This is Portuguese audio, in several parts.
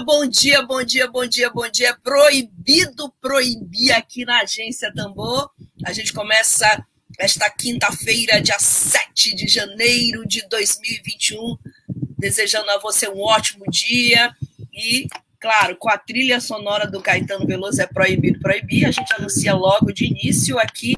Bom dia, bom dia, bom dia, bom dia. Proibido proibir aqui na Agência Tambor. A gente começa esta quinta-feira, dia 7 de janeiro de 2021, desejando a você um ótimo dia e, claro, com a trilha sonora do Caetano Veloso é proibido proibir. A gente anuncia logo de início aqui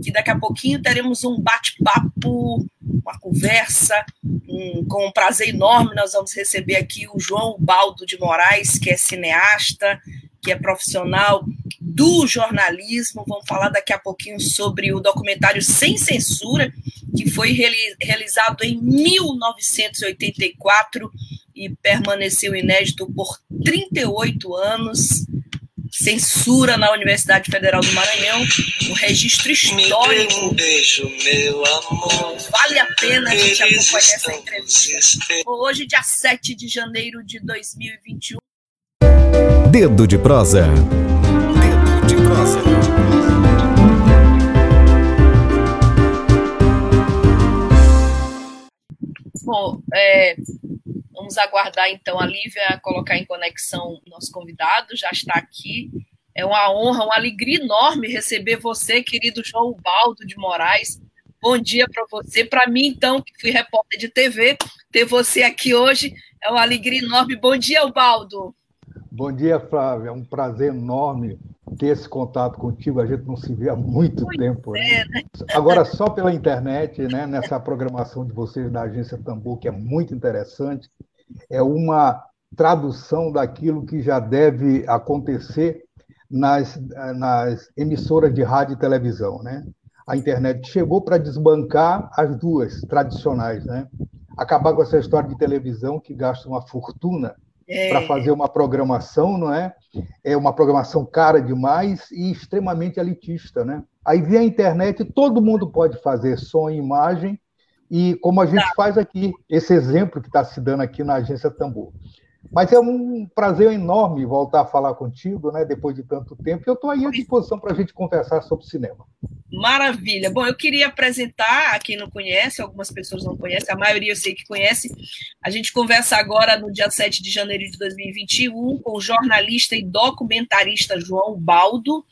que daqui a pouquinho teremos um bate-papo, uma conversa, um, com um prazer enorme. Nós vamos receber aqui o João Baldo de Moraes, que é cineasta, que é profissional do jornalismo. Vamos falar daqui a pouquinho sobre o documentário Sem Censura, que foi realizado em 1984 e permaneceu inédito por 38 anos censura na Universidade Federal do Maranhão, um registro histórico. Um beijo, meu amor. Vale a pena a gente acompanhar essa entrevista. Hoje, dia 7 de janeiro de 2021. Dedo de prosa. Dedo de prosa. Bom, é, Vamos aguardar então a Lívia colocar em conexão o nosso convidado, já está aqui. É uma honra, uma alegria enorme receber você, querido João Baldo de Moraes. Bom dia para você. Para mim, então, que fui repórter de TV, ter você aqui hoje é uma alegria enorme. Bom dia, Baldo. Bom dia, Flávia. É um prazer enorme ter esse contato contigo. A gente não se vê há muito, muito tempo. Né? É, né? Agora, só pela internet, né, nessa programação de vocês da Agência Tambor, que é muito interessante, é uma tradução daquilo que já deve acontecer nas, nas emissoras de rádio e televisão. Né? A internet chegou para desbancar as duas tradicionais, né? acabar com essa história de televisão que gasta uma fortuna é. para fazer uma programação, não é? É uma programação cara demais e extremamente elitista, né? Aí vem a internet, todo mundo pode fazer som e imagem, e como a gente tá. faz aqui, esse exemplo que está se dando aqui na agência Tambor. Mas é um prazer enorme voltar a falar contigo, né, depois de tanto tempo. Eu estou aí à disposição para a gente conversar sobre cinema. Maravilha. Bom, eu queria apresentar a quem não conhece, algumas pessoas não conhecem, a maioria eu sei que conhece. A gente conversa agora no dia 7 de janeiro de 2021 com o jornalista e documentarista João Baldo.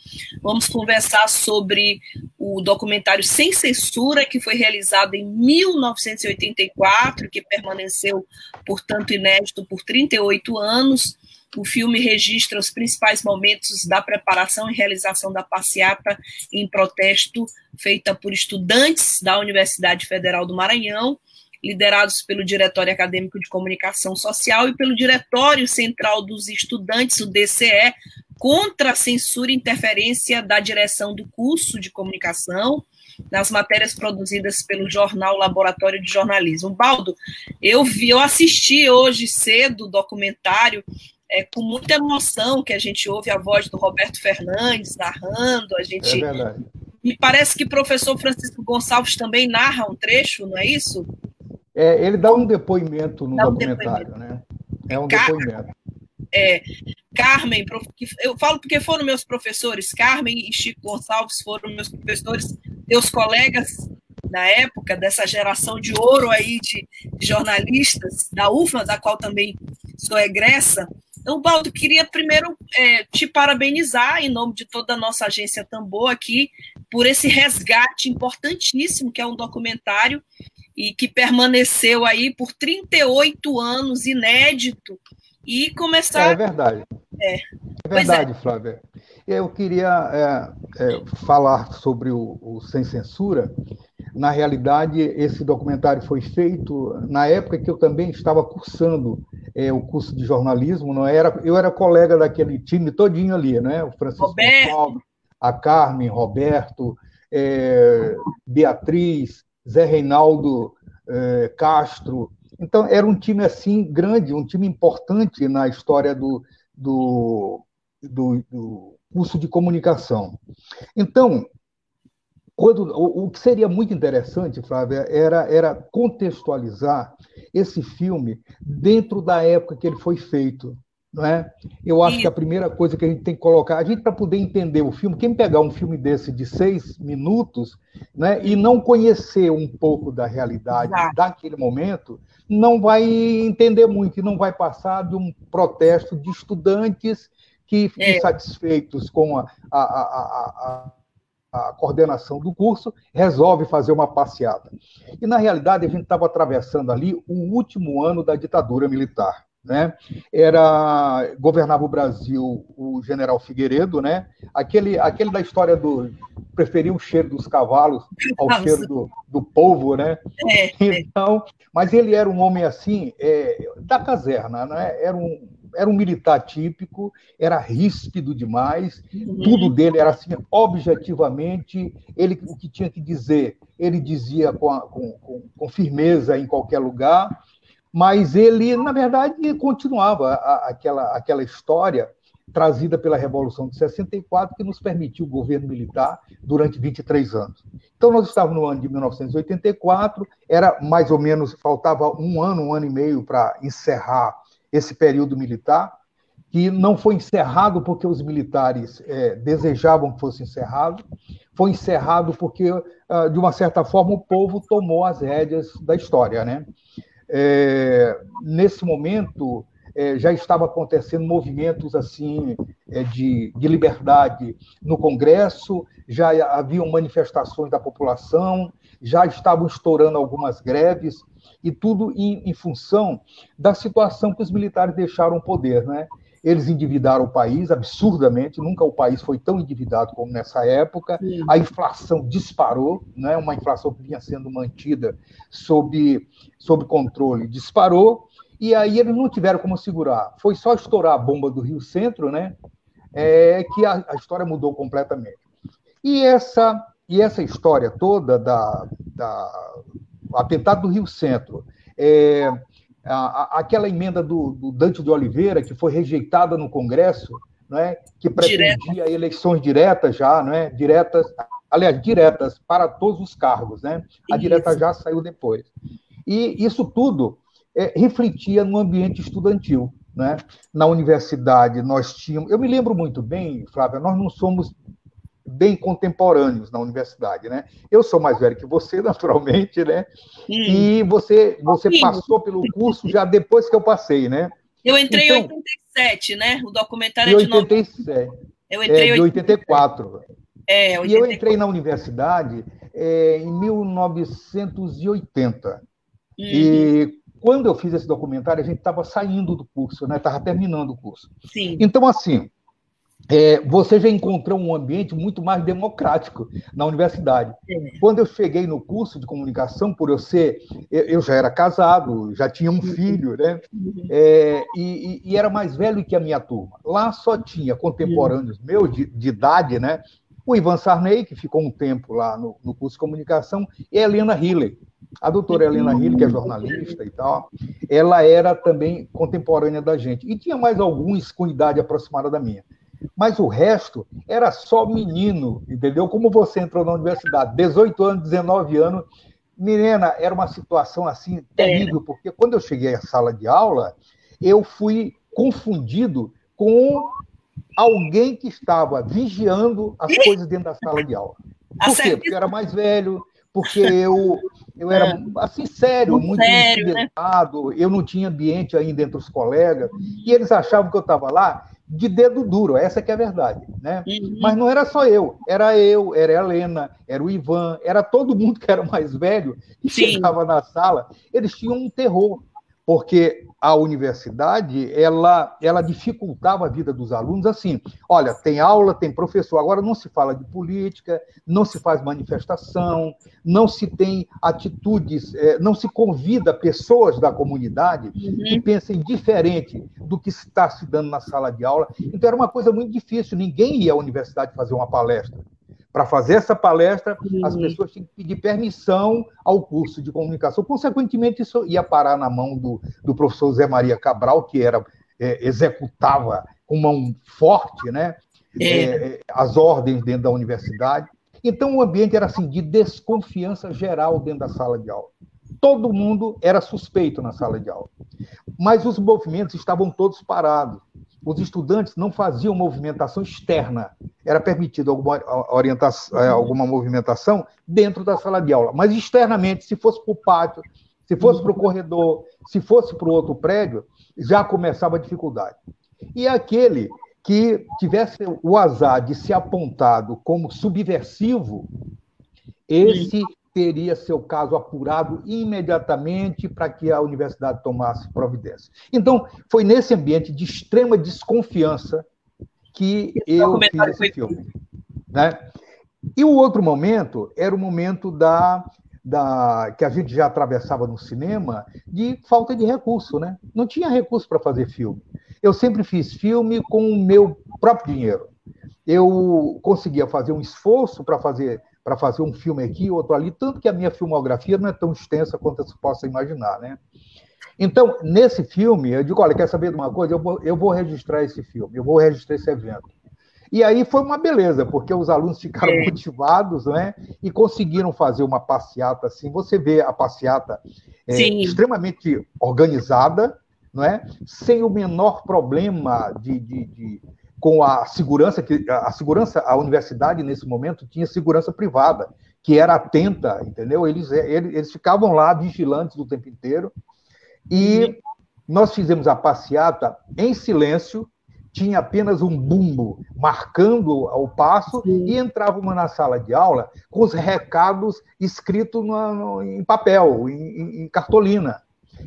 Vamos conversar sobre o documentário Sem Censura, que foi realizado em 1984, que permaneceu, portanto, inédito por 38 anos. O filme registra os principais momentos da preparação e realização da passeata em protesto feita por estudantes da Universidade Federal do Maranhão, liderados pelo Diretório Acadêmico de Comunicação Social e pelo Diretório Central dos Estudantes, o DCE, contra a censura e interferência da direção do curso de comunicação nas matérias produzidas pelo jornal Laboratório de Jornalismo. Baldo, eu vi, eu assisti hoje cedo o documentário é com muita emoção que a gente ouve a voz do Roberto Fernandes narrando, a gente. É verdade. E parece que o professor Francisco Gonçalves também narra um trecho, não é isso? É, ele dá um depoimento no dá documentário, um depoimento. né? É um Car depoimento. É, Carmen, eu falo porque foram meus professores, Carmen e Chico Gonçalves foram meus professores, meus colegas na época, dessa geração de ouro aí de, jornalistas, da UFMA, da qual também sou egressa, então, Baldo, queria primeiro é, te parabenizar em nome de toda a nossa agência Tambor aqui por esse resgate importantíssimo, que é um documentário e que permaneceu aí por 38 anos, inédito, e começar... É verdade. É, é verdade, é. Flávia. Eu queria é, é, falar sobre o, o Sem Censura, na realidade, esse documentário foi feito na época que eu também estava cursando é, o curso de jornalismo. Não era, eu era colega daquele time todinho ali, né? O Francisco Paulo, a Carmen, Roberto, é, Beatriz, Zé Reinaldo é, Castro. Então era um time assim grande, um time importante na história do do, do, do curso de comunicação. Então, quando, o, o, que seria muito interessante, Flávia, era, era contextualizar esse filme dentro da época que ele foi feito. Não é? Eu acho que a primeira coisa que a gente tem que colocar, a gente para poder entender o filme, quem pegar um filme desse de seis minutos né, e não conhecer um pouco da realidade Exato. daquele momento, não vai entender muito e não vai passar de um protesto de estudantes que, é. insatisfeitos com a, a, a, a, coordenação do curso, resolve fazer uma passeada. E, na realidade, a gente estava atravessando ali o último ano da ditadura militar. Né? Era governava o Brasil o general Figueiredo, né? Aquele, aquele da história do preferir o cheiro dos cavalos ao Nossa. cheiro do, do povo, né? É, é. Então, mas ele era um homem assim é, da caserna, né? Era um era um militar típico, era ríspido demais, uhum. tudo dele era assim, objetivamente, ele o que tinha que dizer, ele dizia com, a, com, com, com firmeza em qualquer lugar, mas ele, na verdade, continuava a, aquela, aquela história trazida pela Revolução de 64, que nos permitiu o governo militar durante 23 anos. Então, nós estávamos no ano de 1984, era mais ou menos, faltava um ano, um ano e meio para encerrar esse período militar, que não foi encerrado porque os militares é, desejavam que fosse encerrado, foi encerrado porque, ah, de uma certa forma, o povo tomou as rédeas da história. Né? É, nesse momento, é, já estava acontecendo movimentos assim é, de, de liberdade no Congresso, já haviam manifestações da população, já estavam estourando algumas greves, e tudo em, em função da situação que os militares deixaram o poder, né? Eles endividaram o país absurdamente, nunca o país foi tão endividado como nessa época. Sim. A inflação disparou, né? uma inflação que vinha sendo mantida sob, sob controle, disparou, e aí eles não tiveram como segurar. Foi só estourar a bomba do Rio Centro, né? É, que a, a história mudou completamente. E essa, e essa história toda da, da atentado do Rio Centro, é, a, aquela emenda do, do, Dante de Oliveira, que foi rejeitada no Congresso, né, que pretendia Direta. eleições diretas já, né, diretas, aliás, diretas para todos os cargos. Né? A direta já saiu depois. E isso tudo é, refletia no ambiente estudantil. Né? Na universidade, nós tínhamos. Eu me lembro muito bem, Flávia, nós não somos bem contemporâneos na universidade, né? Eu sou mais velho que você, naturalmente, né? Hum. E você você passou pelo curso já depois que eu passei, né? Eu entrei então, em 87, né? O documentário é de 87. Eu entrei é, em 84. É, 84. E eu entrei na universidade é, em 1980. Uhum. E quando eu fiz esse documentário, a gente estava saindo do curso, né? Estava terminando o curso. Sim. Então, assim, é, você já encontrou um ambiente muito mais democrático na universidade. Quando eu cheguei no curso de comunicação, por eu ser, eu já era casado, já tinha um filho, né? É, e, e, era mais velho que a minha turma. Lá só tinha contemporâneos meus de, de idade, né? O Ivan Sarney, que ficou um tempo lá no, no curso de comunicação, e a Helena Hiller. A doutora Helena Hiller, que é jornalista e tal, ela era também contemporânea da gente. E tinha mais alguns com idade aproximada da minha mas o resto era só menino, entendeu? Como você entrou na universidade, 18 anos, 19 anos, menina, era uma situação assim terrível, porque quando eu cheguei à sala de aula, eu fui confundido com alguém que estava vigiando as coisas dentro da sala de aula. Por quê? Porque eu era mais velho, porque eu, eu era é. assim sério, muito sério, né? eu não tinha ambiente ainda entre os colegas, e eles achavam que eu estava lá de dedo duro, essa que é a verdade, né? Uhum. Mas não era só eu, era eu, era a Helena, era o Ivan, era todo mundo que era mais velho e chegava na sala, eles tinham um terror, porque a universidade ela, ela dificultava a vida dos alunos assim. Olha, tem aula, tem professor, agora não se fala de política, não se faz manifestação, não se tem atitudes, é, não se convida pessoas da comunidade uhum. que pensem diferente do que está se dando na sala de aula. Então era uma coisa muito difícil, ninguém ia à universidade fazer uma palestra. Para fazer essa palestra, Sim. as pessoas tinham que pedir permissão ao curso de comunicação. Consequentemente, isso ia parar na mão do, do professor Zé Maria Cabral, que era é, executava com mão forte né, é. é. as ordens dentro da universidade. Então, o ambiente era assim de desconfiança geral dentro da sala de aula. Todo mundo era suspeito na sala de aula. Mas os movimentos estavam todos parados. Os estudantes não faziam movimentação externa. Era permitido alguma, orientação, é, alguma movimentação dentro da sala de aula. Mas externamente, se fosse para o pátio, se fosse para o corredor, se fosse para o outro prédio, já começava a dificuldade. E aquele que tivesse o azar de ser apontado como subversivo, esse teria seu caso apurado imediatamente para que a universidade tomasse providência. Então, foi nesse ambiente de extrema desconfiança que eu fiz esse filme. Né? E o outro momento era o momento da, da que a gente já atravessava no cinema de falta de recurso, né? Não tinha recurso para fazer filme. Eu sempre fiz filme com o meu próprio dinheiro. Eu conseguia fazer um esforço para fazer para fazer um filme aqui, outro ali, tanto que a minha filmografia não é tão extensa quanto você possa imaginar, né? Então, nesse filme, eu digo, olha, quer saber de uma coisa? Eu vou, eu vou registrar esse filme, eu vou registrar esse evento. E aí foi uma beleza, porque os alunos ficaram é. motivados, né? E conseguiram fazer uma passeata assim. Você vê a passeata é, extremamente organizada, não é? Sem o menor problema de, de, de com a segurança que a segurança a universidade nesse momento tinha segurança privada que era atenta entendeu? Eles eles, eles ficavam lá vigilantes o tempo inteiro. E nós fizemos a passeata em silêncio tinha apenas um bumbo marcando o passo Sim. e entrávamos na sala de aula com os recados escritos no, no, em papel em, em cartolina.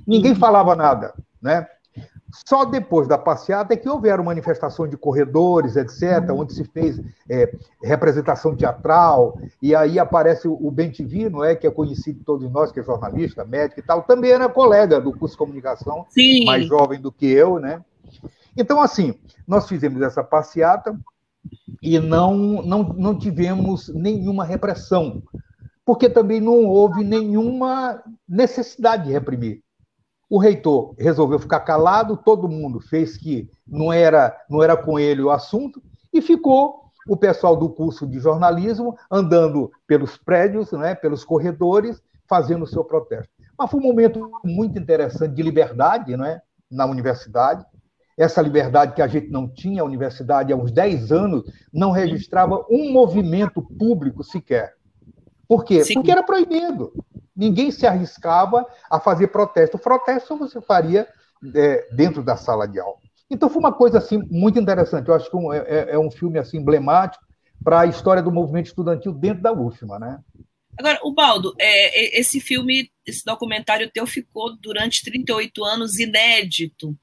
Ninguém falava nada né só depois da passeata é que houveram manifestações de corredores, etc., onde se fez é, representação teatral, e aí aparece o Ben TV, não é? que é conhecido de todos nós, que é jornalista, médico e tal, também era colega do curso de comunicação, Sim. mais jovem do que eu, né? Então, assim, nós fizemos essa passeata e não, não, não tivemos nenhuma repressão, porque também não houve nenhuma necessidade de reprimir. O reitor resolveu ficar calado, todo mundo fez que não era, não era com ele o assunto, e ficou o pessoal do curso de jornalismo andando pelos prédios, né, pelos corredores, fazendo o seu protesto. Mas foi um momento muito interessante de liberdade né, na universidade. Essa liberdade que a gente não tinha, a universidade há uns 10 anos não registrava um movimento público sequer. Por quê? Sim. Porque era proibido. Ninguém se arriscava a fazer protesto. O protesto você faria é, dentro da sala de aula. Então foi uma coisa assim muito interessante. Eu acho que é, é, é um filme assim emblemático para a história do movimento estudantil dentro da UFMA, né? Agora, o Baldo, é, esse filme, esse documentário teu ficou durante 38 anos inédito.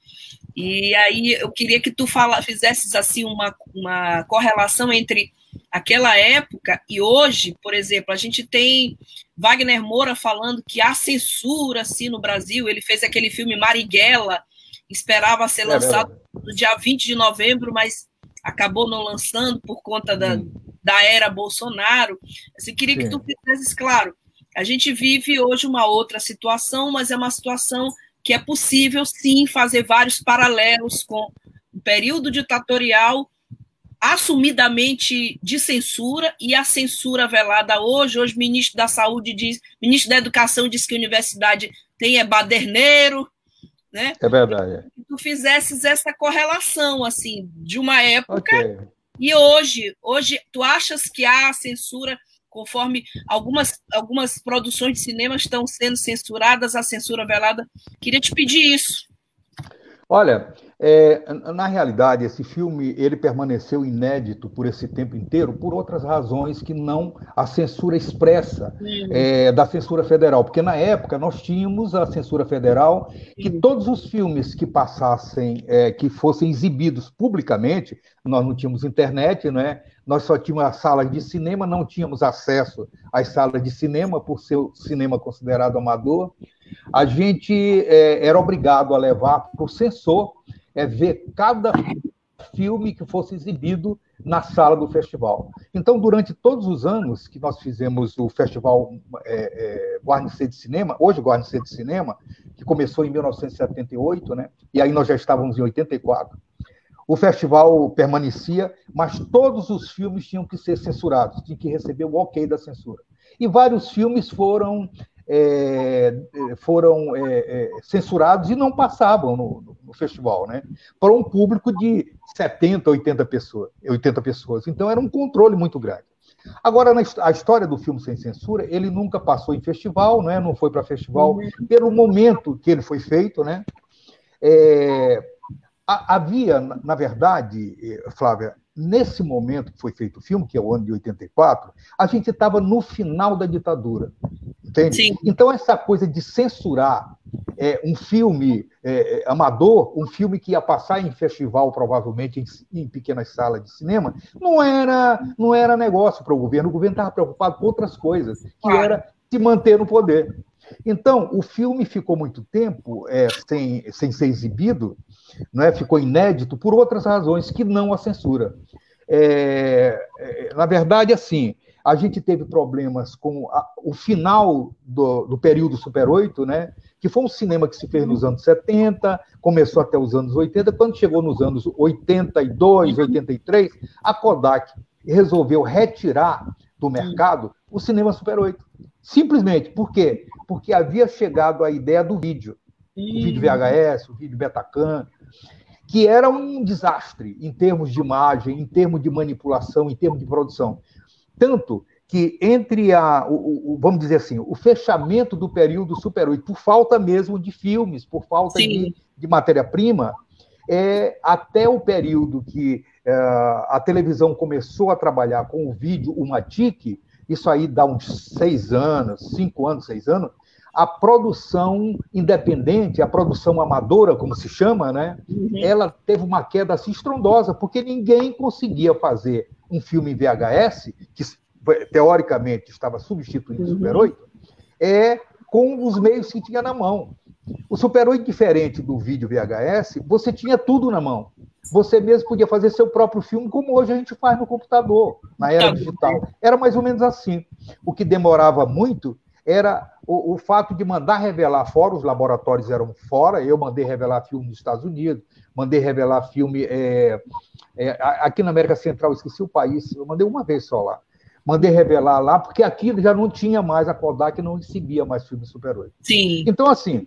E aí eu queria que tu fala, fizesses assim uma, uma correlação entre aquela época e hoje, por exemplo, a gente tem Wagner Moura falando que há censura assim no Brasil. Ele fez aquele filme Marighella, esperava ser é lançado no dia 20 de novembro, mas acabou não lançando por conta da, hum. da era Bolsonaro. Assim, queria Sim. que tu fizesses claro. A gente vive hoje uma outra situação, mas é uma situação que é possível sim fazer vários paralelos com o período ditatorial assumidamente de censura e a censura velada hoje. Hoje, o ministro da Saúde diz, ministro da Educação diz que a universidade tem é baderneiro, né? É verdade. Que tu fizesses essa correlação, assim, de uma época okay. e hoje. Hoje, tu achas que há censura conforme algumas, algumas produções de cinema estão sendo censuradas, a censura velada? Queria te pedir isso. Olha, é, na realidade, esse filme ele permaneceu inédito por esse tempo inteiro por outras razões que não a censura expressa é, da censura federal, porque na época nós tínhamos a censura federal que todos os filmes que passassem, é, que fossem exibidos publicamente, nós não tínhamos internet, né? Nós só tínhamos as salas de cinema, não tínhamos acesso às salas de cinema por ser o cinema considerado amador. A gente é, era obrigado a levar para o censor é ver cada filme que fosse exibido na sala do festival. Então, durante todos os anos que nós fizemos o festival é, é, Guarnicê de Cinema, hoje Guarnicê de Cinema, que começou em 1978, né? E aí nós já estávamos em 84. O festival permanecia, mas todos os filmes tinham que ser censurados, tinham que receber o ok da censura. E vários filmes foram é, foram é, é, censurados e não passavam no, no, festival, né? Para um público de 70, 80 pessoas, 80 pessoas. Então era um controle muito grande. Agora, a história do filme sem censura, ele nunca passou em festival, né? não foi para festival, uhum. pelo momento que ele foi feito. Né? É, havia, na verdade, eh, Flávia, nesse momento que foi feito o filme, que é o ano de 84, a gente estava no final da ditadura. Entende? Sim. Então, essa coisa de censurar é, um filme é, amador, um filme que ia passar em festival, provavelmente, em, em pequenas salas de cinema, não era, não era negócio para o governo. O governo estava preocupado com outras coisas, que era se manter no poder. Então, o filme ficou muito tempo é, sem, sem ser exibido, não é? ficou inédito por outras razões que não a censura. É, é, na verdade, assim, a gente teve problemas com a, o final do, do, período Super 8, né? que foi um cinema que se fez nos anos 70, começou até os anos 80, quando chegou nos anos 82, 83, a Kodak resolveu retirar do mercado o cinema Super 8. Simplesmente, por quê? Porque havia chegado a ideia do vídeo. O vídeo VHS, o vídeo Betacam, que era um desastre em termos de imagem, em termos de manipulação, em termos de produção. Tanto que entre a, o, o, vamos dizer assim, o fechamento do período Super 8, por falta mesmo de filmes, por falta Sim. de, de matéria-prima, é, até o período que a televisão começou a trabalhar com o vídeo, o Matic, isso aí dá uns seis anos, cinco anos, seis anos, a produção independente, a produção amadora, como se chama, né? Uhum. Ela teve uma queda assim estrondosa, porque ninguém conseguia fazer um filme em VHS, que teoricamente estava substituindo o uhum. Super 8, é com os meios que tinha na mão. O Super 8, diferente do vídeo VHS, você tinha tudo na mão. Você mesmo podia fazer seu próprio filme, como hoje a gente faz no computador, na era digital. Era mais ou menos assim. O que demorava muito era o, o, fato de mandar revelar fora, os laboratórios eram fora, eu mandei revelar filme nos Estados Unidos, mandei revelar filme é, é, aqui na América Central, esqueci o país, eu mandei uma vez só lá. Mandei revelar lá, porque aqui já não tinha mais, a Kodak não recebia mais filme Super 8. Sim. Então, assim,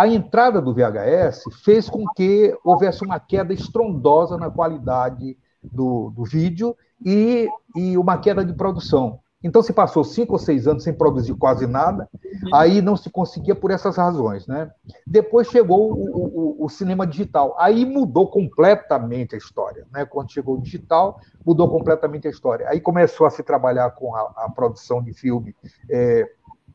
a entrada do VHS fez com que houvesse uma queda estrondosa na qualidade do, do vídeo e, e uma queda de produção. Então se passou cinco ou seis anos sem produzir quase nada, uhum. aí não se conseguia por essas razões, né? Depois chegou o, o, o, cinema digital, aí mudou completamente a história, né? Quando chegou o digital, mudou completamente a história. Aí começou a se trabalhar com a, a produção de filme é,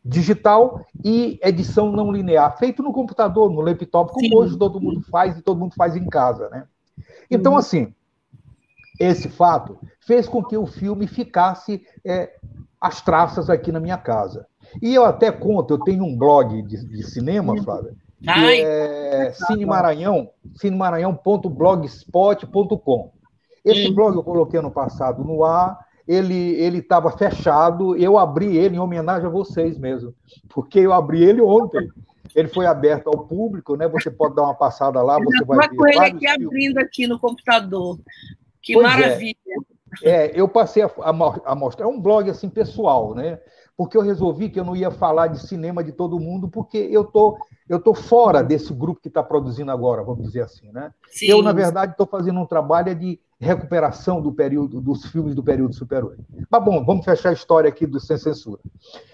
digital e edição não linear, feito no computador, no laptop, como Sim. hoje todo mundo faz e todo mundo faz em casa, né? Então, uhum. assim, esse fato fez com que o filme ficasse é, as traças aqui na minha casa. E eu até conto, eu tenho um blog de, de cinema, uhum. Flávia, que Ai, é cinemaranhão, cinemaranhão.blogspot.com. Esse uhum. blog eu coloquei ano passado no ar, ele estava fechado, eu abri ele em homenagem a vocês mesmo, porque eu abri ele ontem. Ele foi aberto ao público, né? Você pode dar uma passada lá, você vai ver. com ele aqui filmes. abrindo aqui no computador. Que pois é. maravilha. É. é. eu passei a, a, mostrar é um blog assim pessoal, né? Porque eu resolvi que eu não ia falar de cinema de todo mundo, porque eu tô eu tô fora desse grupo que está produzindo agora, vamos dizer assim, né? Sim. Eu na verdade estou fazendo um trabalho de recuperação do período dos filmes do período Super 8. Mas bom, vamos fechar a história aqui do sem censura.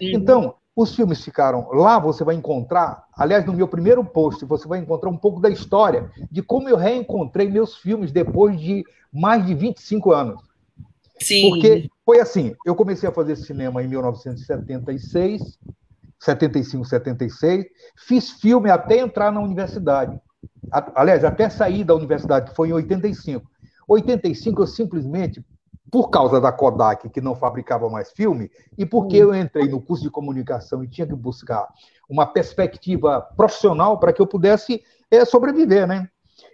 Uhum. Então, os filmes ficaram lá, você vai encontrar, aliás, no meu primeiro post, você vai encontrar um pouco da história de como eu reencontrei meus filmes depois de mais de 25 anos. Sim. Porque foi assim, eu comecei a fazer cinema em 1976, 75, 76, fiz filme até entrar na universidade. Aliás, até sair da universidade, que foi em 85. 85 eu simplesmente por causa da Kodak, que não fabricava mais filme, e porque eu entrei no curso de comunicação e tinha que buscar uma perspectiva profissional para que eu pudesse é, sobreviver, né?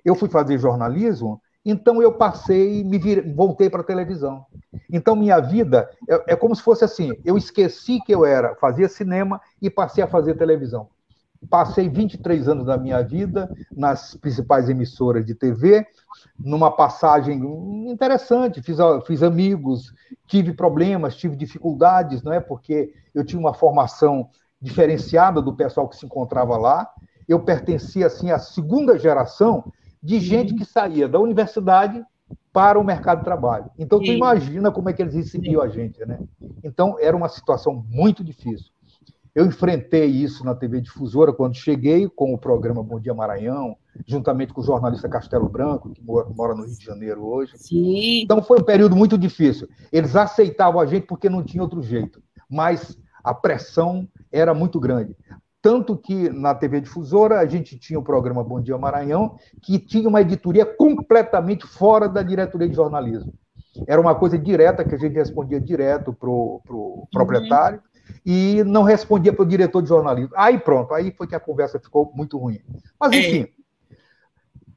Eu fui fazer jornalismo, então eu passei, me vir, voltei para a televisão. Então minha vida é, é, como se fosse assim: eu esqueci que eu era, fazia cinema e passei a fazer televisão. Passei 23 anos da minha vida nas principais emissoras de TV, numa passagem interessante, fiz, fiz amigos, tive problemas, tive dificuldades, não é? Porque eu tinha uma formação diferenciada do pessoal que se encontrava lá. Eu pertencia assim à segunda geração de gente que saía da universidade para o mercado de trabalho. Então, tu imagina como é que eles recebiam a gente, né? Então, era uma situação muito difícil. Eu enfrentei isso na TV Difusora quando cheguei com o programa Bom Dia Maranhão, juntamente com o jornalista Castelo Branco, que mora no Rio de Janeiro hoje. Sim. Então foi um período muito difícil. Eles aceitavam a gente porque não tinha outro jeito, mas a pressão era muito grande. Tanto que na TV Difusora a gente tinha o programa Bom Dia Maranhão, que tinha uma editoria completamente fora da diretoria de jornalismo. Era uma coisa direta, que a gente respondia direto para o uhum. proprietário, e não respondia para o diretor de jornalismo. Aí pronto, aí foi que a conversa ficou muito ruim. Mas, é. enfim,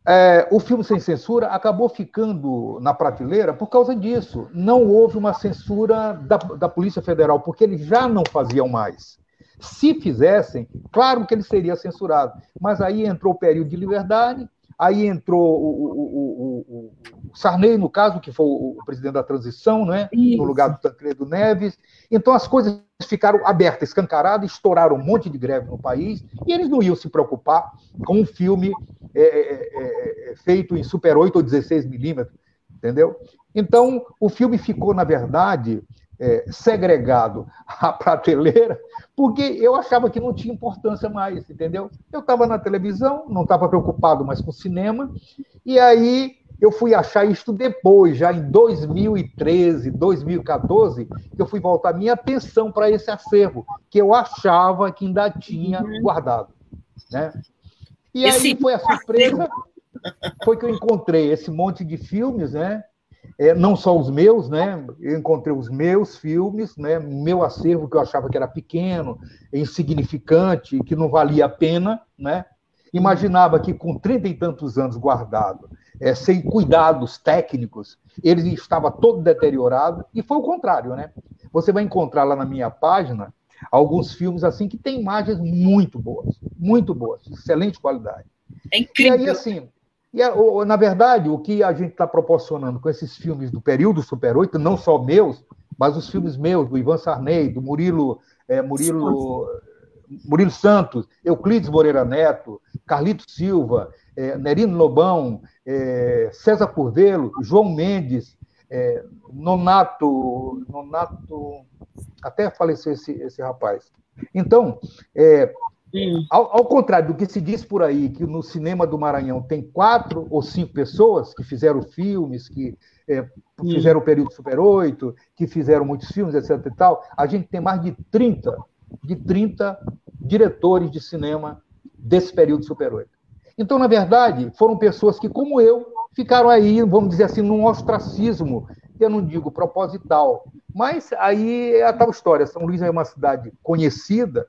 é, o filme Sem Censura acabou ficando na prateleira por causa disso. Não houve uma censura da, da Polícia Federal, porque eles já não faziam mais. Se fizessem, claro que ele seria censurado. Mas aí entrou o período de liberdade, aí entrou o, o, o, o Sarney, no caso, que foi o, presidente da transição, né? no lugar do Tancredo Neves. Então as coisas ficaram abertas, escancaradas, estouraram um monte de greve no país, e eles não iam se preocupar com um filme é, é, é, é feito em Super 8 ou 16 milímetros, entendeu? Então, o filme ficou, na verdade, é, segregado à prateleira, porque eu achava que não tinha importância mais, entendeu? Eu estava na televisão, não estava preocupado mais com cinema, e aí eu fui achar isto depois, já em 2013, 2014, que eu fui voltar minha pensão para esse acervo, que eu achava que ainda tinha uhum. guardado. Né? E aí foi a surpresa, foi que eu encontrei esse monte de filmes, né? É, não só os meus, né? Eu encontrei os meus filmes, né? Meu acervo que eu achava que era pequeno, insignificante, que não valia a pena, né? Imaginava que com trinta e tantos anos guardado, é, sem cuidados técnicos, ele estava todo deteriorado, e foi o contrário, né? Você vai encontrar lá na minha página alguns filmes assim que têm imagens muito boas, muito boas, excelente qualidade. É incrível. E aí, assim, e, na verdade, o que a gente está proporcionando com esses filmes do período Super 8, não só meus, mas os filmes meus, do Ivan Sarney, do Murilo, é, Murilo, Murilo Santos, Euclides Moreira Neto, Carlito Silva, é, Nerino Lobão, é, César Curvelo, João Mendes, é, Nonato, Nonato, até faleceu esse, esse rapaz. Então, é, ao, ao, contrário do que se diz por aí, que no cinema do Maranhão tem quatro ou cinco pessoas que fizeram filmes, que é, fizeram o período Super 8, que fizeram muitos filmes, etc. e tal, a gente tem mais de 30, de 30 diretores de cinema desse período Super 8. Então, na verdade, foram pessoas que, como eu, ficaram aí, vamos dizer assim, num ostracismo, eu não digo proposital, mas aí é a tal história. São Luís é uma cidade conhecida,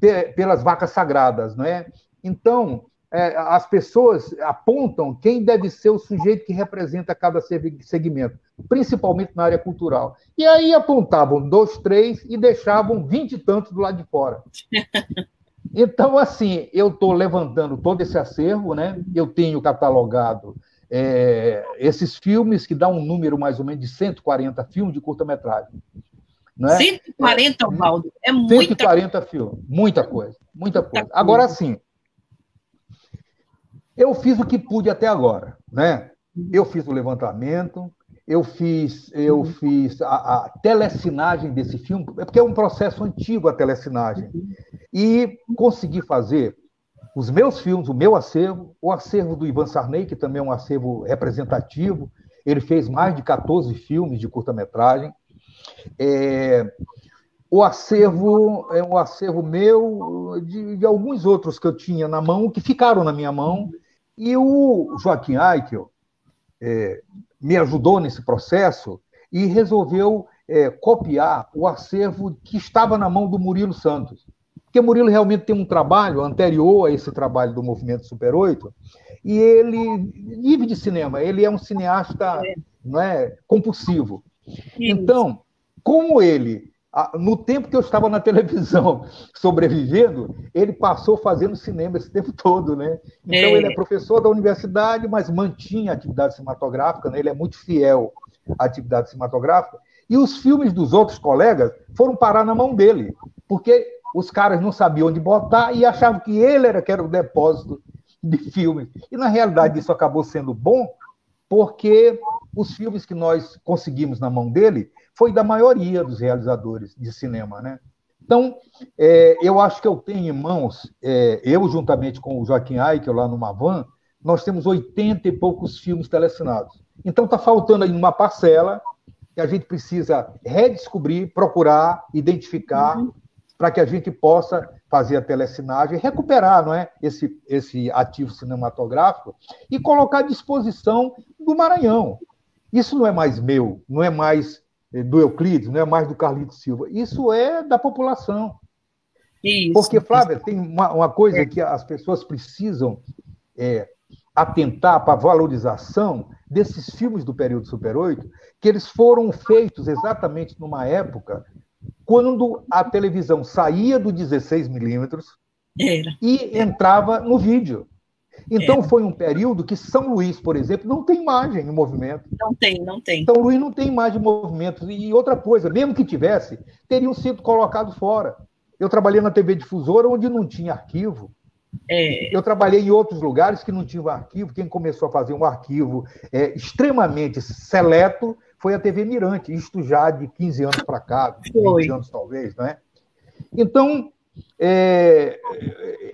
pelas vacas sagradas, não é? Então, é, as pessoas apontam quem deve ser o sujeito que representa cada segmento, principalmente na área cultural. E aí apontavam dois, três e deixavam vinte e tantos do lado de fora. Então, assim, eu estou levantando todo esse acervo, né? Eu tenho catalogado é, esses filmes que dá um número mais ou menos de 140 filmes de curta-metragem. Não é? 140, é, Valdo, é muita 140 filmes, muita coisa, muita coisa. Agora sim, eu fiz o que pude até agora, né? Eu fiz o levantamento, eu fiz, eu uhum. fiz a, a telecinagem desse filme, é porque é um processo antigo a telecinagem, e consegui fazer os meus filmes, o meu acervo, o acervo do Ivan Sarney, que também é um acervo representativo, ele fez mais de 14 filmes de curta-metragem, é, o acervo é um acervo meu de, de, alguns outros que eu tinha na mão, que ficaram na minha mão, e o Joaquim Eichel é, me ajudou nesse processo e resolveu é, copiar o acervo que estava na mão do Murilo Santos. Porque Murilo realmente tem um trabalho anterior a esse trabalho do Movimento Super 8, e ele vive de cinema, ele é um cineasta não é, compulsivo. Então, como ele no tempo que eu estava na televisão sobrevivendo, ele passou fazendo cinema esse tempo todo, né? Então é. ele é professor da universidade, mas mantinha a atividade cinematográfica, né? ele é muito fiel à atividade cinematográfica. E os filmes dos outros colegas foram parar na mão dele, porque os caras não sabiam onde botar e achavam que ele era que era o depósito de filmes. E na realidade isso acabou sendo bom, porque os filmes que nós conseguimos na mão dele foi da maioria dos realizadores de cinema, né? Então, é, eu acho que eu tenho em mãos, é, eu juntamente com o Joaquim Aikel lá no Mavan, nós temos 80 e poucos filmes teleciнаdos. Então, está faltando aí uma parcela que a gente precisa redescobrir, procurar, identificar, uhum. para que a gente possa fazer a telecinagem, recuperar não é, esse, esse ativo cinematográfico e colocar à disposição do Maranhão. Isso não é mais meu, não é mais do Euclides, não é mais do Carlito Silva. Isso é da população. Isso. Porque, Flávia, tem uma, uma coisa é. que as pessoas precisam é, atentar para a valorização desses filmes do período Super 8, que eles foram feitos exatamente numa época quando a televisão saía do 16 milímetros e entrava no vídeo. Então, é. foi um período que São Luís, por exemplo, não tem imagem em movimento. Não tem, não tem. São Luís não tem imagem em movimento. E outra coisa, mesmo que tivesse, teriam sido colocados fora. Eu trabalhei na TV Difusora, onde não tinha arquivo. É. Eu trabalhei em outros lugares que não tinham arquivo. Quem começou a fazer um arquivo é, extremamente seleto foi a TV Mirante, isto já de 15 anos para cá, 20 anos talvez, não é? Então, é,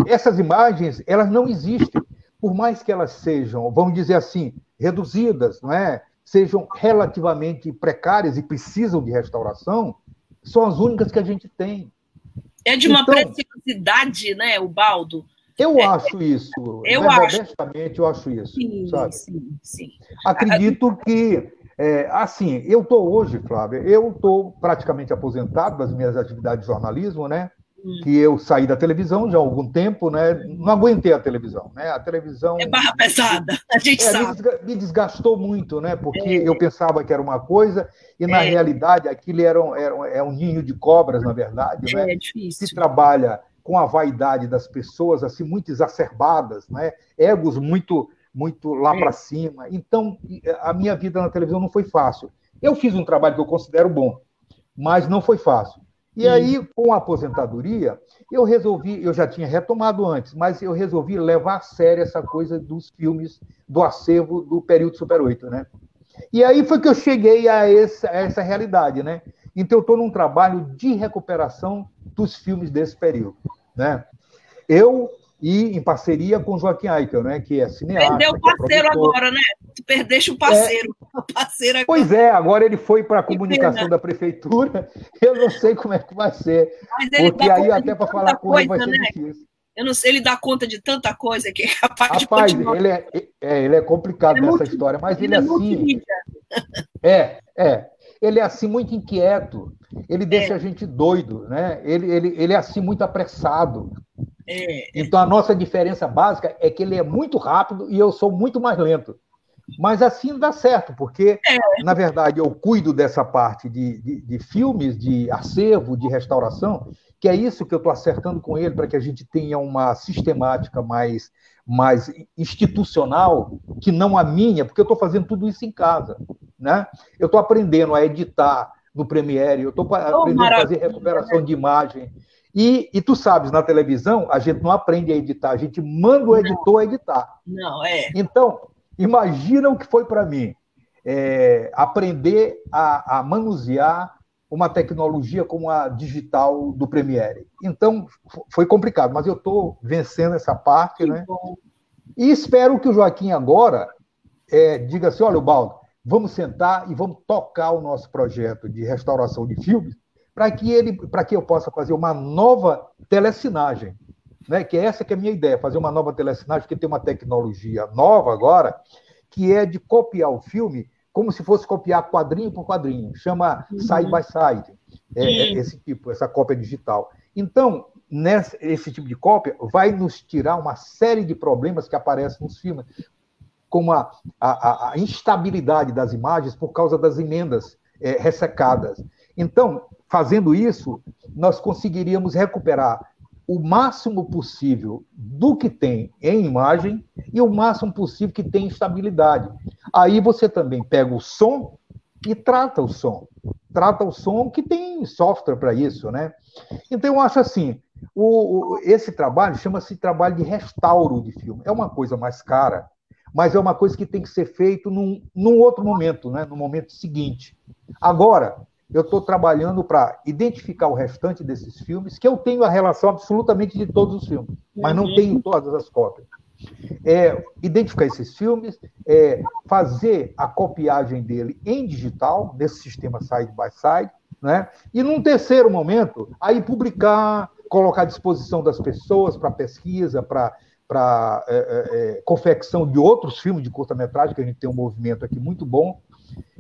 essas imagens, elas não existem por mais que elas sejam, vamos dizer assim, reduzidas, não é? sejam relativamente precárias e precisam de restauração, são as únicas que a gente tem. É de uma então, preciosidade, né, o baldo? Eu é, acho isso. Eu né, acho. Honestamente, eu acho isso. Sim, sabe? sim, sim. Acredito que, é, assim, eu estou hoje, Flávia, eu estou praticamente aposentado das minhas atividades de jornalismo, né? Hum. que eu saí da televisão já há algum tempo, né? Não aguentei a televisão, né? A televisão é barra pesada, a gente é, sabe. Me desgastou muito, né? Porque é. eu pensava que era uma coisa e na é. realidade aquilo era um, era um, é um ninho de cobras, na verdade, né? É difícil. Se trabalha com a vaidade das pessoas assim muito exacerbadas, né? Egos muito muito lá é. para cima. Então a minha vida na televisão não foi fácil. Eu fiz um trabalho que eu considero bom, mas não foi fácil. E aí, com a aposentadoria, eu resolvi, eu já tinha retomado antes, mas eu resolvi levar a sério essa coisa dos filmes do acervo do período Super 8, né? E aí foi que eu cheguei a essa, a essa realidade, né? Então, eu estou num trabalho de recuperação dos filmes desse período, né? Eu e em parceria com Joaquim Eichel, né, que é cineasta. Perdeu o é parceiro é agora, né? Tu perdeste o parceiro. É, parceiro agora. Pois é, agora ele foi para a comunicação da prefeitura. Eu não sei como é que vai ser. porque aí até para falar com ele vai ser né? difícil. Eu não sei, ele dá conta de tanta coisa que é capaz Rapaz, de continuar. Ele é, é, ele é complicado ele é nessa muito, história, mas ele, ele é, é assim. É, é. Ele é assim muito inquieto. Ele deixa é. a gente doido, né? Ele, ele, ele é assim muito apressado. É. Então a nossa diferença básica é que ele é muito rápido e eu sou muito mais lento. Mas assim dá certo, porque, é. na verdade, eu cuido dessa parte de, de, de, filmes, de acervo, de restauração, que é isso que eu estou acertando com ele para que a gente tenha uma sistemática mais, mais institucional, que não a minha, porque eu estou fazendo tudo isso em casa. Né? Eu estou aprendendo a editar no Premiere, eu estou aprendendo a fazer recuperação de imagem. E, e tu sabes, na televisão, a gente não aprende a editar, a gente manda o editor não. editar. Não, é. Então, imagina o que foi para mim é, aprender a, a, manusear uma tecnologia como a digital do Premiere. Então, foi complicado, mas eu estou vencendo essa parte, que né? Bom. E espero que o Joaquim agora é, diga assim: olha, Baldo, vamos sentar e vamos tocar o nosso projeto de restauração de filmes para que ele, para que eu possa fazer uma nova telecinagem, né? Que é essa que é a minha ideia, fazer uma nova telecinagem que tem uma tecnologia nova agora, que é de copiar o filme como se fosse copiar quadrinho por quadrinho, chama uhum. side by side, é, é esse tipo, essa cópia digital. Então, nesse, esse tipo de cópia vai nos tirar uma série de problemas que aparecem nos filmes, como a, a, a instabilidade das imagens por causa das emendas é, ressecadas. Então, fazendo isso, nós conseguiríamos recuperar o máximo possível do que tem em imagem e o máximo possível que tem em estabilidade. Aí você também pega o som e trata o som. Trata o som que tem software para isso, né? Então eu acho assim, o, o, esse trabalho chama-se trabalho de restauro de filme. É uma coisa mais cara, mas é uma coisa que tem que ser feito num, num outro momento, né? no momento seguinte. Agora, eu estou trabalhando para identificar o restante desses filmes, que eu tenho a relação absolutamente de todos os filmes, mas não tenho todas as cópias. É, identificar esses filmes, é, fazer a copiagem dele em digital, nesse sistema side by side, né? e num terceiro momento, aí publicar, colocar à disposição das pessoas para pesquisa, para para é, é, é, confecção de outros filmes de curta-metragem, que a gente tem um movimento aqui muito bom,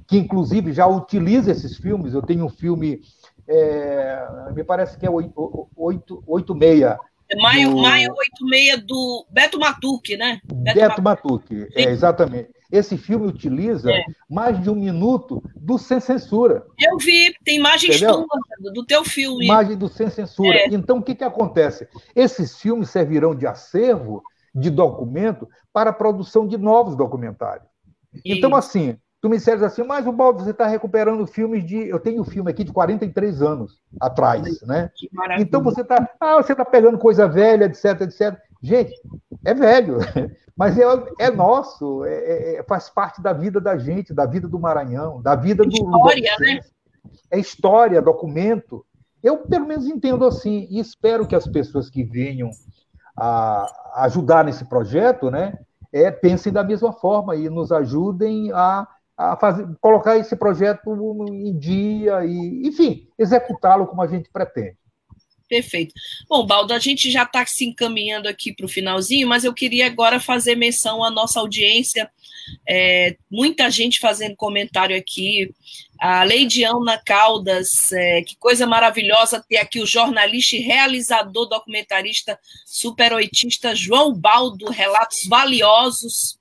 que inclusive já utiliza esses filmes. Eu tenho um filme, é, me parece que é 86. É maio, do... maio 86 do Beto Matuque, né? Beto, Beto Matuque, é, exatamente. Esse filme utiliza é. mais de um minuto do Sem Censura. Eu vi, tem imagens tuas do teu filme. Imagem do Sem Censura. É. Então, o que, que acontece? Esses filmes servirão de acervo, de documento, para a produção de novos documentários. Então, assim, tu me disseres assim, mas o Baldo, você está recuperando filmes de. Eu tenho um filme aqui de 43 anos atrás, né? Então você está. Ah, você está pegando coisa velha, etc, etc. Gente, é velho, mas é, é nosso, é, é, é, faz parte da vida da gente, da vida do Maranhão, da vida do. História, do... né? É história, documento. Eu, pelo menos, entendo assim, e espero que as pessoas que venham a ajudar nesse projeto, né, é, pensem da mesma forma e nos ajudem a a fazer, colocar esse projeto em dia e, enfim, executá-lo como a gente pretende. Perfeito. Bom, Baldo, a gente já está se encaminhando aqui para o finalzinho, mas eu queria agora fazer menção à nossa audiência. É, muita gente fazendo comentário aqui. A Leidiana Caldas, é, que coisa maravilhosa ter aqui o jornalista e realizador, documentarista, superoitista João Baldo, relatos valiosos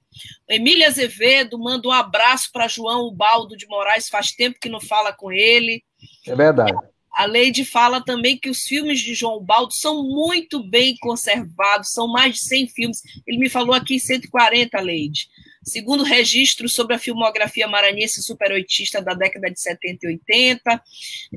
Emília Azevedo manda um abraço para João Ubaldo de Moraes, faz tempo que não fala com ele. É verdade. A Leide fala também que os filmes de João Baldo são muito bem conservados, são mais de 100 filmes. Ele me falou aqui 140, Leide. Segundo registro sobre a filmografia maranhense superoitista da década de 70 e 80,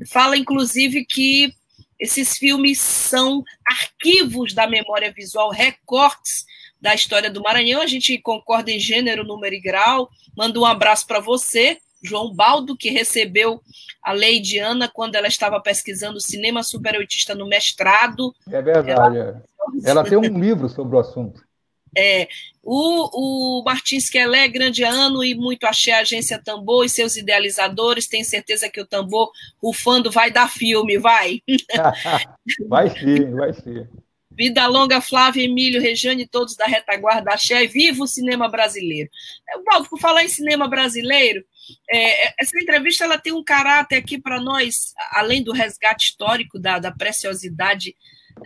fala inclusive que esses filmes são arquivos da memória visual, recortes da história do Maranhão. A gente concorda em gênero, número e grau. Mando um abraço para você, João Baldo, que recebeu a Lady Ana quando ela estava pesquisando cinema superoitista no mestrado. É verdade. Ela, é. ela tem um livro sobre o assunto. É, o, o Martins Quelé, grande ano e muito achei a agência Tambor e seus idealizadores. Tenho certeza que o Tambor, rufando, vai dar filme, vai. vai sim, vai sim. Vida longa, Flávio, Emílio, Rejane, todos da retaguarda Axé. Viva o cinema brasileiro. Valdo, por falar em cinema brasileiro, é, é, essa entrevista ela tem um caráter aqui para nós, além do resgate histórico da, da preciosidade,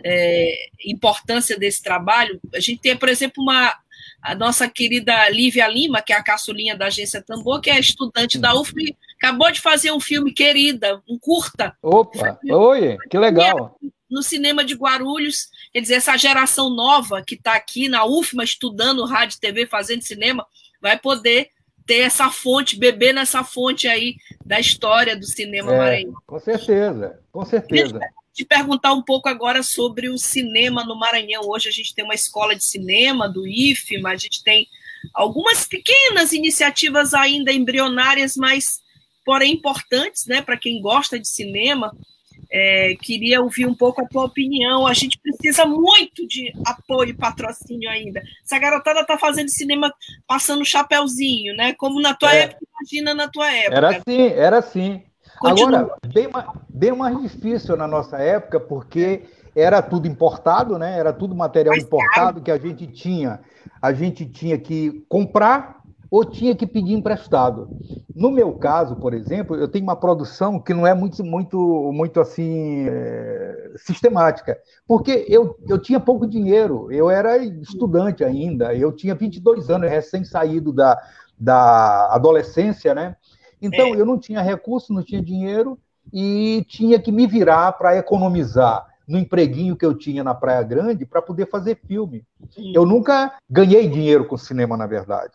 é, importância desse trabalho. A gente tem, por exemplo, uma, a nossa querida Lívia Lima, que é a caçulinha da agência Tambor, que é estudante da UFM, acabou de fazer um filme querida, um curta. Opa, oi, que legal no cinema de Guarulhos. Quer dizer, essa geração nova que está aqui na UFMA estudando rádio TV, fazendo cinema, vai poder ter essa fonte, beber nessa fonte aí da história do cinema é, maranhense. Com certeza, com certeza. Te perguntar um pouco agora sobre o cinema no Maranhão. Hoje a gente tem uma escola de cinema do IFMA, a gente tem algumas pequenas iniciativas ainda embrionárias, mas porém importantes, né, para quem gosta de cinema. É, queria ouvir um pouco a tua opinião. A gente precisa muito de apoio e patrocínio ainda. Essa garotada está fazendo cinema passando chapéuzinho, né? Como na tua é. época, imagina na tua época. Era assim, era assim. Continua. Agora, bem, bem mais difícil na nossa época, porque era tudo importado, né? Era tudo material Mais importado caro. que a gente tinha. A gente tinha que comprar ou tinha que pedir emprestado. No meu caso, por exemplo, eu tenho uma produção que não é muito, muito, muito assim é, sistemática, porque eu, eu tinha pouco dinheiro, eu era estudante ainda, eu tinha 22 anos, recém saído da, da adolescência, né? Então, é. eu não tinha recurso, não tinha dinheiro, e tinha que me virar para economizar no empreguinho que eu tinha na Praia Grande para poder fazer filme. Eu nunca ganhei dinheiro com cinema, na verdade.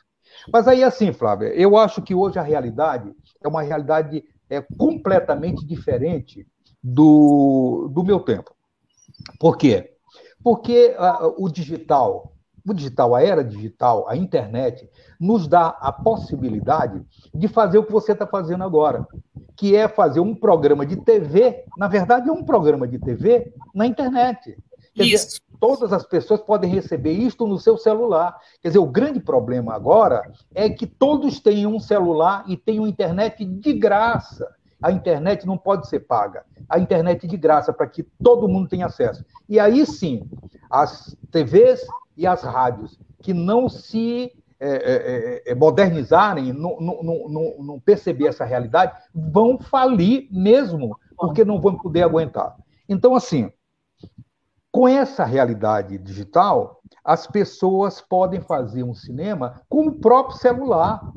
Mas aí, assim, Flávia, eu acho que hoje a realidade é uma realidade é, completamente diferente do, do meu tempo. Por quê? Porque uh, o digital, o digital, a era digital, a internet, nos dá a possibilidade de fazer o que você está fazendo agora, que é fazer um programa de TV, na verdade é um programa de TV na internet. Quer Isso. Dizer, todas as pessoas podem receber isto no seu celular. Quer dizer, o grande problema agora é que todos têm um celular e têm uma internet de graça. A internet não pode ser paga. A internet de graça para que todo mundo tenha acesso. E aí sim, as TVs e as rádios que não se é, é, é, é modernizarem, não, não, perceber essa realidade, vão falir mesmo, porque não vão poder aguentar. Então, assim, com essa realidade digital, as pessoas podem fazer um cinema com o próprio celular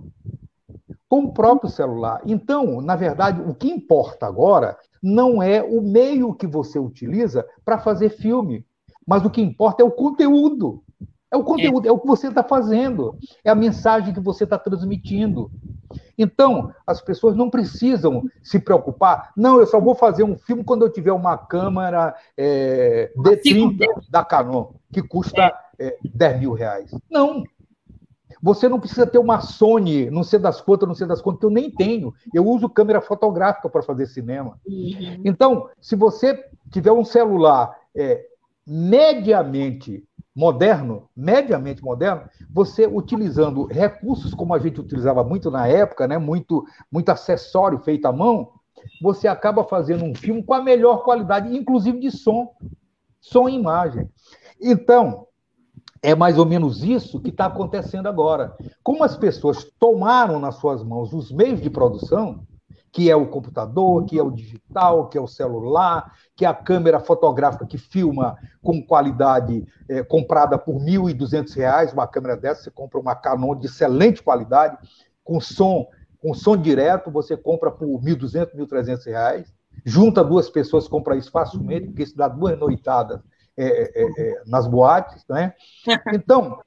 com o próprio celular. Então, na verdade, o que importa agora não é o meio que você utiliza para fazer filme, mas o que importa é o conteúdo. É o conteúdo, é, é o que você está fazendo, é a mensagem que você está transmitindo. Então, as pessoas não precisam se preocupar. Não, eu só vou fazer um filme quando eu tiver uma câmera é, D30 da Canon, que custa é, 10 mil reais. Não, você não precisa ter uma Sony, não sei das quantas, não sei das quantas, que eu nem tenho. Eu uso câmera fotográfica para fazer cinema. Uhum. Então, se você tiver um celular é, mediamente moderno, mediamente moderno, você utilizando recursos como a gente utilizava muito na época, né, muito, muito acessório feito à mão, você acaba fazendo um filme com a melhor qualidade, inclusive de som, som e imagem. Então, é mais ou menos isso que está acontecendo agora. Como as pessoas tomaram nas suas mãos os meios de produção, que é o computador, que é o digital, que é o celular, que é a câmera fotográfica que filma com qualidade é, comprada por R$ 1.200, uma câmera dessa, você compra uma Canon de excelente qualidade, com som, com som direto, você compra por R$ 1.200, R$ 1.300, junta duas pessoas, compra isso facilmente, porque isso dá duas noitadas é, é, nas boates, né? Então,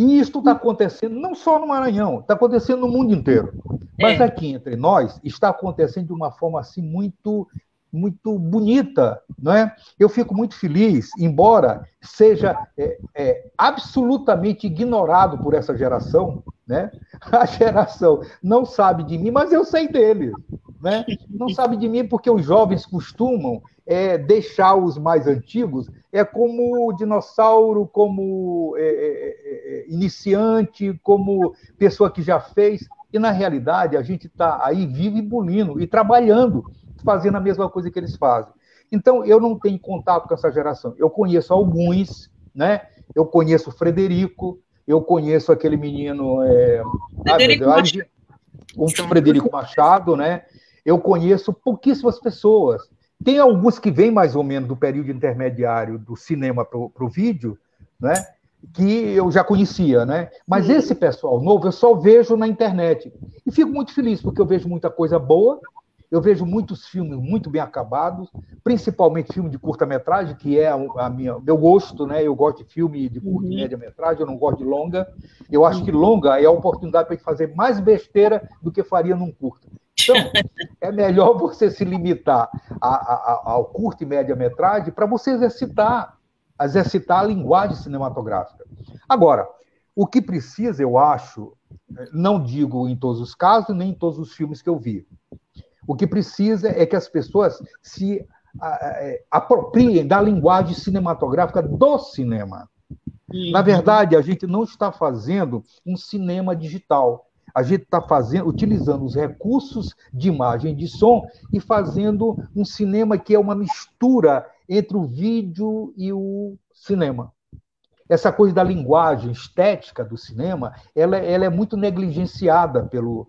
e isso está acontecendo não só no Maranhão, está acontecendo no mundo inteiro. Mas é. aqui entre nós está acontecendo de uma forma assim muito muito bonita, não é? Eu fico muito feliz, embora seja é, é, absolutamente ignorado por essa geração, né? A geração não sabe de mim, mas eu sei dele, né? Não sabe de mim porque os jovens costumam é, deixar os mais antigos é como dinossauro, como é, é, é, é, iniciante, como pessoa que já fez. E na realidade a gente está aí vivo e bulindo e trabalhando fazendo a mesma coisa que eles fazem. Então, eu não tenho contato com essa geração. Eu conheço alguns, né? Eu conheço o Frederico, eu conheço aquele menino. É... Frederico ah, Machado. Um Frederico Machado, né? Eu conheço pouquíssimas pessoas. Tem alguns que vêm mais ou menos do período intermediário do cinema para o vídeo, né? que eu já conhecia, né? Mas esse pessoal novo eu só vejo na internet. E fico muito feliz, porque eu vejo muita coisa boa eu vejo muitos filmes muito bem acabados, principalmente filme de curta-metragem, que é a minha, meu gosto, né? Eu gosto de filme de curta e uhum. média-metragem, eu não gosto de longa. Eu acho que longa é a oportunidade para fazer mais besteira do que faria num curta. Então, é melhor você se limitar a, a, ao curto e média-metragem para você exercitar, exercitar a linguagem cinematográfica. Agora, o que precisa, eu acho, não digo em todos os casos, nem em todos os filmes que eu vi, o que precisa é que as pessoas se é, apropriem da linguagem cinematográfica do cinema. Uhum. Na verdade, a gente não está fazendo um cinema digital. A gente está fazendo, utilizando os recursos de imagem de som e fazendo um cinema que é uma mistura entre o vídeo e o cinema. Essa coisa da linguagem estética do cinema, ela, ela é muito negligenciada pelo,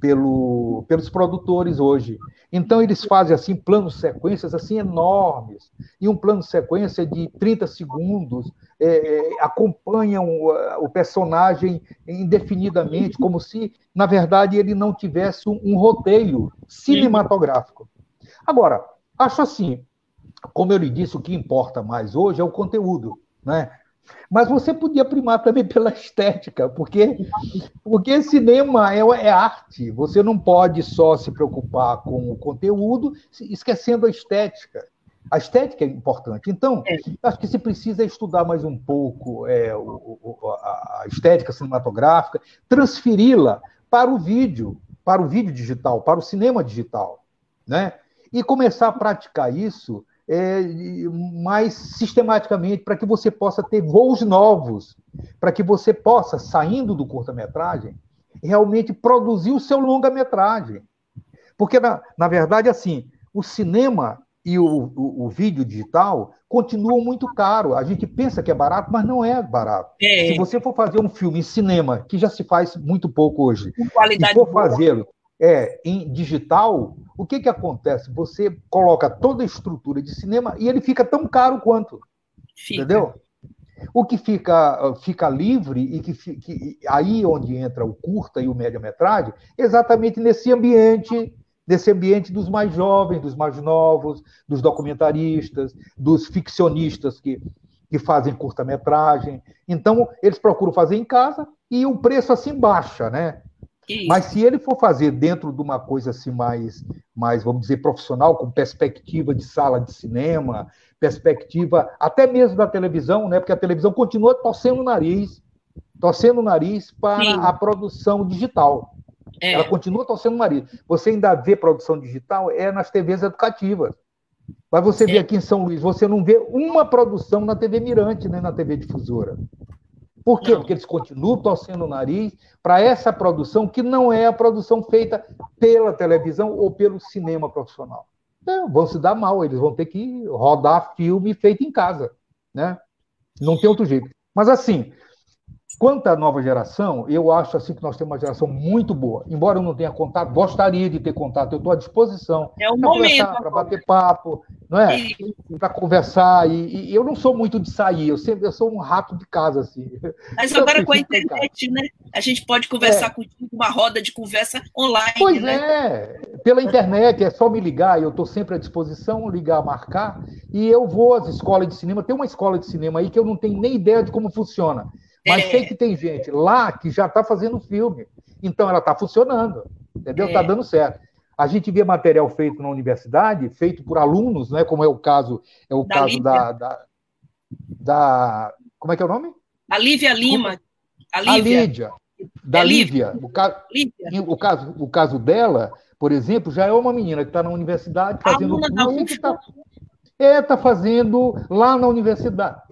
pelo, pelos produtores hoje. Então eles fazem assim planos sequências assim enormes e um plano sequência de 30 segundos é, é, acompanham o, o, personagem indefinidamente, como se na verdade ele não tivesse um, um roteiro cinematográfico. Agora, acho assim, como eu lhe disse, o que importa mais hoje é o conteúdo, né? Mas você podia primar também pela estética, porque, porque cinema é, é arte. Você não pode só se preocupar com o conteúdo, esquecendo a estética. A estética é importante. Então, é. acho que se precisa estudar mais um pouco é, o, o, a estética cinematográfica, transferi-la para o vídeo, para o vídeo digital, para o cinema digital, né? E começar a praticar isso é, mais sistematicamente para que você possa ter voos novos, para que você possa, saindo do curta-metragem, realmente produzir o seu longa-metragem. Porque, na, na verdade, assim, o cinema e o, o, o, vídeo digital continuam muito caro. A gente pensa que é barato, mas não é barato. É. Se você for fazer um filme em cinema, que já se faz muito pouco hoje, e for fazê-lo é, em digital, o que, que acontece? Você coloca toda a estrutura de cinema e ele fica tão caro quanto. Fica. Entendeu? O que fica, fica livre e que, que aí onde entra o curta e o média-metragem, exatamente nesse ambiente, nesse ambiente dos mais jovens, dos mais novos, dos documentaristas, dos ficcionistas que, que fazem curta-metragem. Então, eles procuram fazer em casa e o preço assim baixa, né? Isso. Mas se ele for fazer dentro de uma coisa assim mais, mais, vamos dizer, profissional, com perspectiva de sala de cinema, perspectiva até mesmo da televisão, né? Porque a televisão continua torcendo o nariz, torcendo o nariz para Sim. a produção digital. É. Ela continua torcendo o nariz. Você ainda vê produção digital é nas TVs educativas. Mas você vê aqui em São Luís, você não vê uma produção na TV Mirante, nem na TV Difusora. Por quê? Porque eles continuam torcendo o nariz para essa produção que não é a produção feita pela televisão ou pelo cinema profissional. Então, vão se dar mal, eles vão ter que rodar filme feito em casa. Né? Não tem outro jeito. Mas assim, Quanto à nova geração, eu acho assim que nós temos uma geração muito boa. Embora eu não tenha contato, gostaria de ter contato, eu estou à disposição é para conversar, para bater papo, não é? Para conversar. E, e, eu não sou muito de sair, eu sempre eu sou um rato de casa assim. Mas eu agora com a internet, né? A gente pode conversar é. contigo, uma roda de conversa online. Pois né? é, pela internet é só me ligar, eu estou sempre à disposição, ligar, marcar, e eu vou às escolas de cinema. Tem uma escola de cinema aí que eu não tenho nem ideia de como funciona. Mas é. sei que tem gente lá que já está fazendo filme. Então ela está funcionando. Entendeu? Está é. dando certo. A gente vê material feito na universidade, feito por alunos, né? como é o caso, é o da caso da, da, da, Como é que é o nome? A Lívia Lima. A Lívia. A Lídia. Da é Lívia. Lívia. O, ca... Lívia. O, caso, o caso dela, por exemplo, já é uma menina que está na universidade fazendo curso que está é, tá fazendo lá na universidade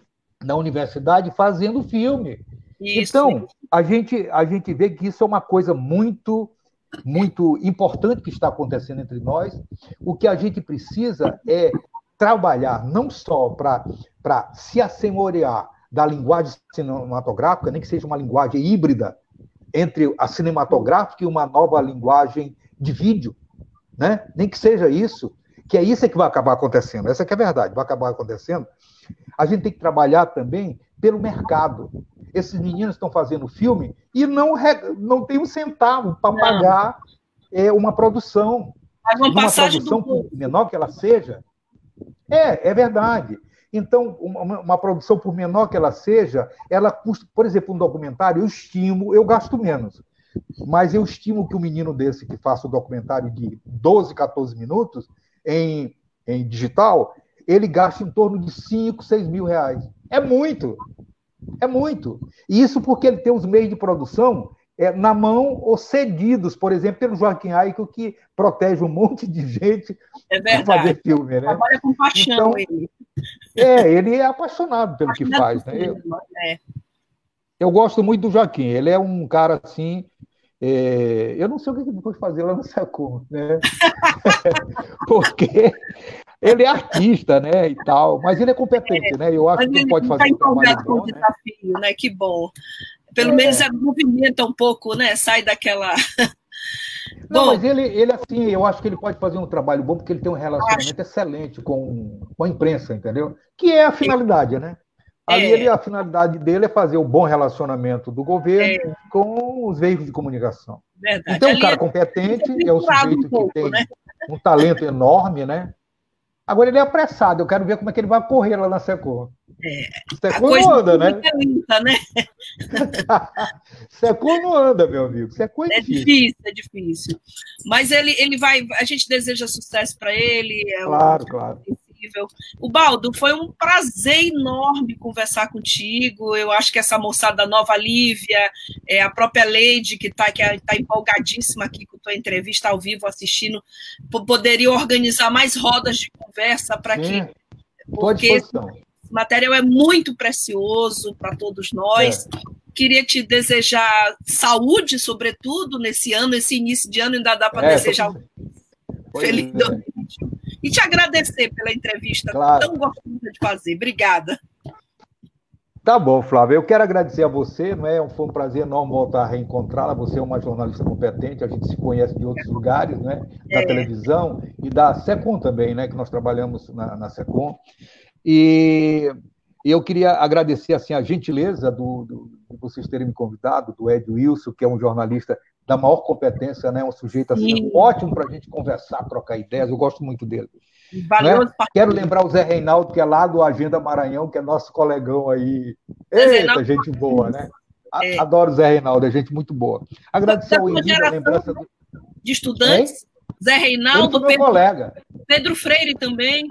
na universidade fazendo filme. Isso. Então, a gente, a gente vê que isso é uma coisa muito, muito importante que está acontecendo entre nós. O que a gente precisa é trabalhar não só para se assenhorear da linguagem cinematográfica, nem que seja uma linguagem híbrida entre a cinematográfica e uma nova linguagem de vídeo, né? Nem que seja isso, que é isso que vai acabar acontecendo. Essa é a verdade, vai acabar acontecendo a gente tem que trabalhar também pelo mercado. Esses meninos estão fazendo filme e não, não tem um centavo para pagar é, uma produção. Mas uma, uma produção, do... menor que ela seja. É, é verdade. Então, uma, uma, produção, por menor que ela seja, ela custa, por exemplo, um documentário, eu estimo, eu gasto menos. Mas eu estimo que um menino desse que faça um documentário de 12, 14 minutos em, em digital, ele gasta em torno de 5, 6 mil reais. É muito. É muito. E isso porque ele tem os meios de produção é, na mão ou cedidos, por exemplo, pelo Joaquim Aico, que protege um monte de gente é para fazer filme. Né? Trabalha com paixão então, ele. É, ele é apaixonado pelo que faz. Né? Eu, é. eu gosto muito do Joaquim. Ele é um cara assim. É, eu não sei o que ele pode fazer lá no Sacom, né? Porque ele é artista, né, e tal, mas ele é competente, é, né? Eu acho que ele pode fazer tá um trabalho bom, com o né? desafio, né? Que bom. Pelo é. menos movimenta um pouco, né? Sai daquela Não, bom, mas ele, ele, assim, eu acho que ele pode fazer um trabalho bom porque ele tem um relacionamento acho... excelente com, com a imprensa, entendeu? Que é a finalidade, né? Ali é. ele, a finalidade dele é fazer o bom relacionamento do governo é. com os veículos de comunicação. Verdade. Então, um cara é competente, é o sujeito um pouco, que tem. Né? um talento enorme, né? Agora ele é apressado, eu quero ver como é que ele vai correr lá na Secom. É, Secom não anda, né? Lenta, né? Não anda, meu amigo. Secom é, é difícil. difícil. É difícil, Mas ele, ele vai. A gente deseja sucesso para ele. É claro, um, claro incrível. O Baldo, foi um prazer enorme conversar contigo. Eu acho que essa moçada nova, Lívia, é, a própria Leide, que está tá empolgadíssima aqui com a tua entrevista ao vivo, assistindo, poderia organizar mais rodas de conversa para que. Porque esse material é muito precioso para todos nós. É queria te desejar saúde, sobretudo, nesse ano, esse início de ano ainda dá para é, desejar tô... feliz é. 2021 e te agradecer pela entrevista claro. tão gostosa de fazer. Obrigada. Tá bom, Flávio. Eu quero agradecer a você, não é? Foi um prazer enorme voltar a reencontrá-la. Você é uma jornalista competente, a gente se conhece de outros lugares, né? Da é. televisão e da SECOM também, né? Que nós trabalhamos na, na SECOM. E eu queria agradecer assim a gentileza do, do, de vocês terem me convidado, do Ed Wilson, que é um jornalista da maior competência, né? Um sujeito assim, ótimo para a gente conversar, trocar ideias. Eu gosto muito dele. Né? Quero lembrar o Zé Reinaldo, que é lá do Agenda Maranhão, que é nosso colegão aí. Eita, gente boa, né? É. Adoro o Zé Reinaldo, é gente muito boa. Agradecer ao Emílio a lembrança do... de estudantes. Hein? Zé Reinaldo, meu Pedro, colega. Pedro Freire também.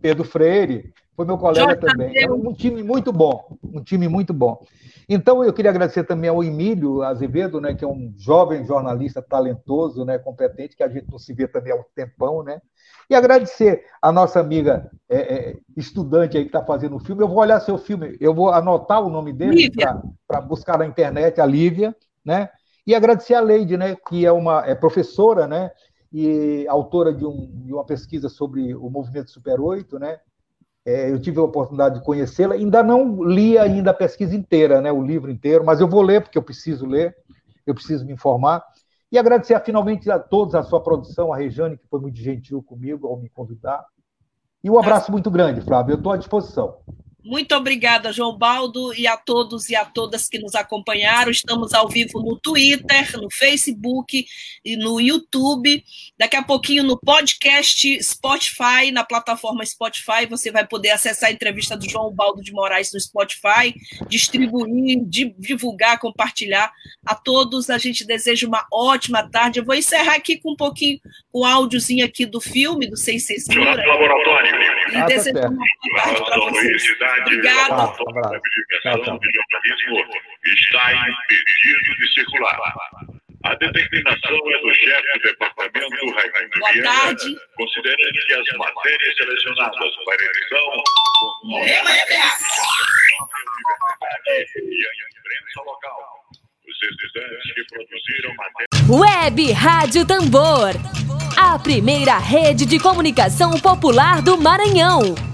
Pedro Freire, foi meu colega Jorge também. É um time muito bom, um time muito bom. Então, eu queria agradecer também ao Emílio Azevedo, né, que é um jovem jornalista talentoso, né, competente, que a gente não se vê também há um tempão, né? E agradecer a nossa amiga é, é, estudante aí que está fazendo o filme. Eu vou olhar seu filme, eu vou anotar o nome dele para buscar na internet, a Lívia, né? E agradecer a Leide, né, que é uma é professora, né? E autora de, um, de uma pesquisa sobre o movimento Super 8, né? É, eu tive a oportunidade de conhecê-la, ainda não li ainda a pesquisa inteira, né, o livro inteiro, mas eu vou ler, porque eu preciso ler, eu preciso me informar. E agradecer finalmente a todos a sua produção, a Rejane, que foi muito gentil comigo ao me convidar. E um abraço muito grande, Flávio, eu estou à disposição. Muito obrigada, João Baldo, e a todos e a todas que nos acompanharam. Estamos ao vivo no Twitter, no Facebook e no YouTube. Daqui a pouquinho no podcast Spotify, na plataforma Spotify, você vai poder acessar a entrevista do João Baldo de Moraes no Spotify, distribuir, divulgar, compartilhar. A todos, a gente deseja uma ótima tarde. Eu vou encerrar aqui com um pouquinho, um áudiozinho aqui do filme, do Sem Censura. Laboratório. E ah, desejo uma boa tarde para vocês. Obrigada. A comunicação de jornalismo está impedido de circular. A determinação é do chefe do departamento Raimundo Viana, considerando que as matérias selecionadas para edição e a imprensa local. Os estudantes que produziram matéria. Web Rádio Tambor. A primeira rede de comunicação popular do Maranhão.